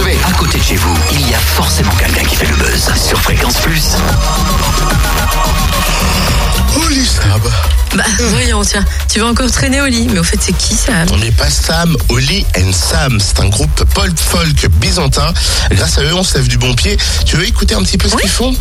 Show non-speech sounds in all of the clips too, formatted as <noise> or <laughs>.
savez, à côté de chez vous, il y a forcément quelqu'un qui fait le buzz sur Fréquence Plus. Oli Sam. Bah, voyons, tiens, tu vas encore traîner au lit. Mais au fait, c'est qui ça On n'est pas Sam, Oli and Sam. C'est un groupe pop folk byzantin. Grâce à eux, on se lève du bon pied. Tu veux écouter un petit peu ce Oui. qu'ils font?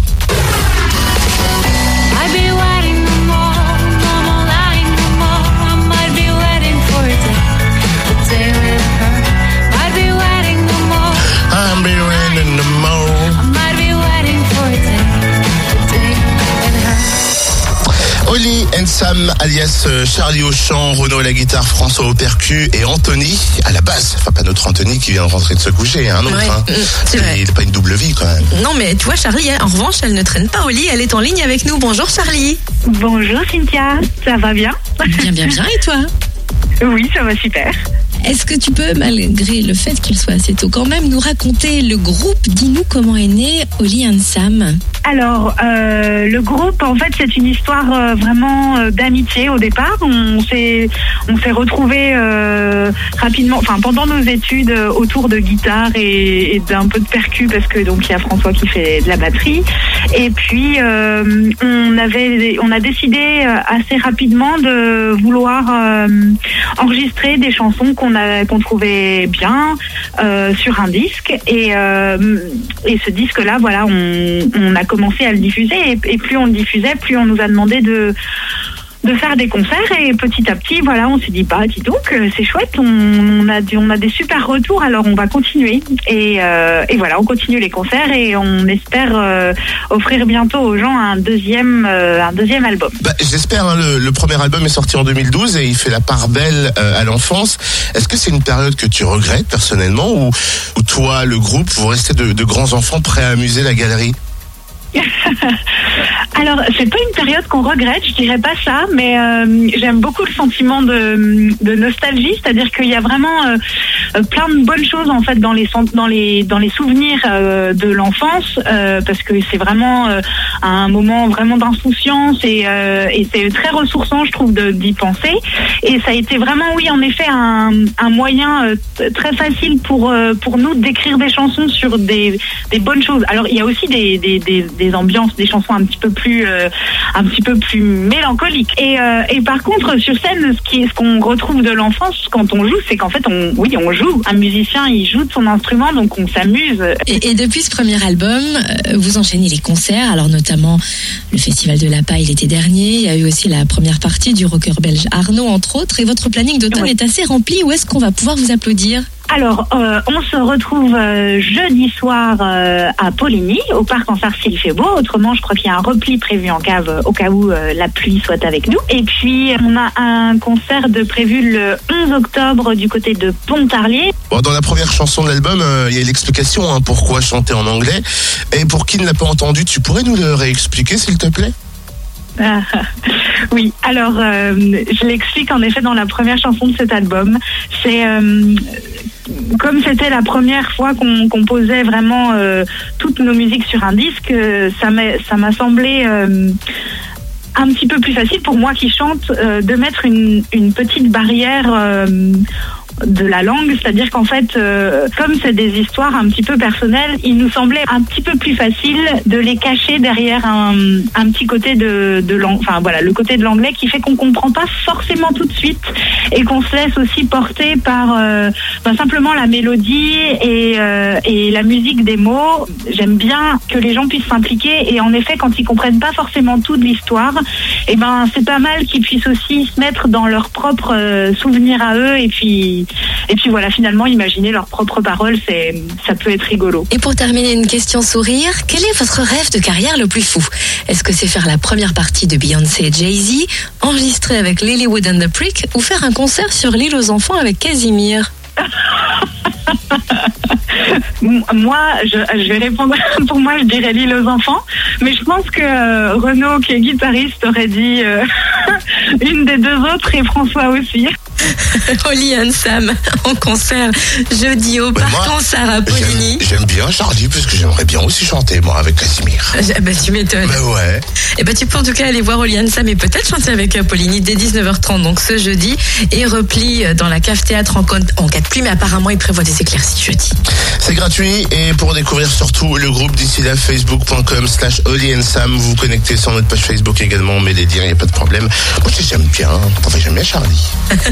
Sam, alias euh, Charlie au chant, Renaud à la guitare, François au percu et Anthony à la basse. Enfin, pas notre Anthony qui vient de rentrer de se coucher, un autre. Ouais, hein. mm, c'est vrai. Il n'a pas une double vie quand même. Non, mais tu vois, Charlie, elle, en revanche, elle ne traîne pas au lit. Elle est en ligne avec nous. Bonjour, Charlie. Bonjour Cynthia, ça va bien? Bien, bien, bien. Et toi? Oui, ça va super. Est-ce que tu peux, malgré le fait qu'il soit assez tôt, quand même nous raconter le groupe? Dis-nous comment est né Oli and Sam Alors, euh, le groupe, en fait, c'est une histoire euh, vraiment euh, d'amitié au départ. On s'est, on s'est retrouvés euh, rapidement, enfin pendant nos études, autour de guitare et, d'un peu de percu, parce que donc il y a François qui fait de la batterie. Et puis, on avait, on a décidé assez rapidement de vouloir enregistrer des chansons qu'on a, qu'on trouvait bien sur un disque. Et, et ce disque-là, voilà, on, on a commencé à le diffuser. Et, plus on le diffusait, plus on nous a demandé de de faire des concerts et petit à petit voilà on s'est dit bah dis donc euh, c'est chouette on, a on a des super retours alors on va continuer et, euh, et voilà on continue les concerts et on espère euh, offrir bientôt aux gens un deuxième un deuxième album Bah, J'espère, hein, le, premier album est sorti en 2012 et il fait la part belle à l'enfance. Est-ce que c'est une période que tu regrettes personnellement ou, ou toi, le groupe, vous restez de grands enfants prêts à amuser la galerie? <laughs> Alors, c'est pas une période qu'on regrette, je dirais pas ça, mais euh, j'aime beaucoup le sentiment de, nostalgie, c'est-à-dire qu'il y a vraiment euh, plein de bonnes choses en fait dans les dans les dans les souvenirs euh, de l'enfance, euh, parce que c'est vraiment euh, un moment vraiment d'insouciance et, euh, c'est très ressourçant, je trouve, d'y penser. Et ça a été vraiment, oui, en effet, un, moyen euh, très facile pour euh, pour nous d'écrire des chansons sur des bonnes choses. Alors, il y a aussi des des, ambiances, des chansons un petit peu plus euh, un petit peu plus mélancoliques. Et euh, et par contre, sur scène, ce qui ce qu'on retrouve de l'enfance quand on joue, c'est qu'en fait, on oui, on joue. Un musicien, il joue de son instrument, donc on s'amuse. et, et depuis ce premier album, euh, vous enchaînez les concerts, alors notamment le Festival de la Paille l'été dernier. Il y a eu aussi la première partie du rocker belge Arnaud, entre autres. Et votre planning d'automne Ouais. est assez rempli. Où est-ce qu'on va pouvoir vous applaudir? Alors, euh, on se retrouve euh, jeudi soir euh, à Poligny, au parc en s'il fait beau. Autrement, je crois qu'il y a un repli prévu en cave au cas où la pluie soit avec nous. Et puis, on a un concert de prévu le 11 octobre du côté de Pontarlier. Bon, dans la première chanson de l'album, il y a l'explication hein, pourquoi chanter en anglais. Et pour qui ne l'a pas entendu, tu pourrais nous le réexpliquer, s'il te plaît? Ah, <laughs> oui, alors je l'explique en effet dans la première chanson de cet album. C'est comme c'était la première fois qu'on qu'on posait vraiment euh, toutes nos musiques sur un disque, euh, ça m'a semblé euh, un petit peu plus facile pour moi qui chante de mettre une, petite barrière de la langue, c'est-à-dire qu'en fait, euh, comme c'est des histoires un petit peu personnelles, il nous semblait un petit peu plus facile de les cacher derrière un, petit côté de, de l'ang- enfin voilà, le côté de l'anglais qui fait qu'on comprend pas forcément tout de suite et qu'on se laisse aussi porter par euh, ben, simplement la mélodie et, euh, et la musique des mots. J'aime bien que les gens puissent s'impliquer et en effet, quand ils comprennent pas forcément tout de l'histoire, et ben c'est pas mal qu'ils puissent aussi se mettre dans leurs propres souvenirs à eux et puis et puis voilà finalement imaginer leurs propres paroles c'est ça peut être rigolo. Et pour terminer, une question sourire. Quel est votre rêve de carrière le plus fou? Est-ce que c'est faire la première partie de Beyoncé et Jay-Z, enregistrer avec Lilywood and the Prick ou faire un concert sur l'île aux enfants avec Casimir? Moi je, je vais répondre <laughs> pour moi je dirais l'île aux enfants. Mais je pense que euh, Renaud qui est guitariste aurait dit euh, <laughs> une des deux autres et François aussi <laughs> Oli and Sam en concert jeudi au Mais parc en Sarah Poligny. J'aime bien Charlie parce que j'aimerais bien aussi chanter moi avec Casimir. Ah <laughs> bah, tu m'étonnes. Mais ouais. Et bah, tu peux en tout cas aller voir Oli and Sam et peut-être chanter avec euh, Poligny dès 19h30, donc ce jeudi. Et repli euh, dans la cave théâtre en, en cas de pluie, mais apparemment il prévoit des éclaircies jeudi. C'est gratuit et pour découvrir surtout le groupe d'ici là facebook.com slash Oli and Sam vous vous connectez sur notre page Facebook également on met les liens il n'y a pas de problème moi j'aime bien enfin j'aime bien Charlie <laughs>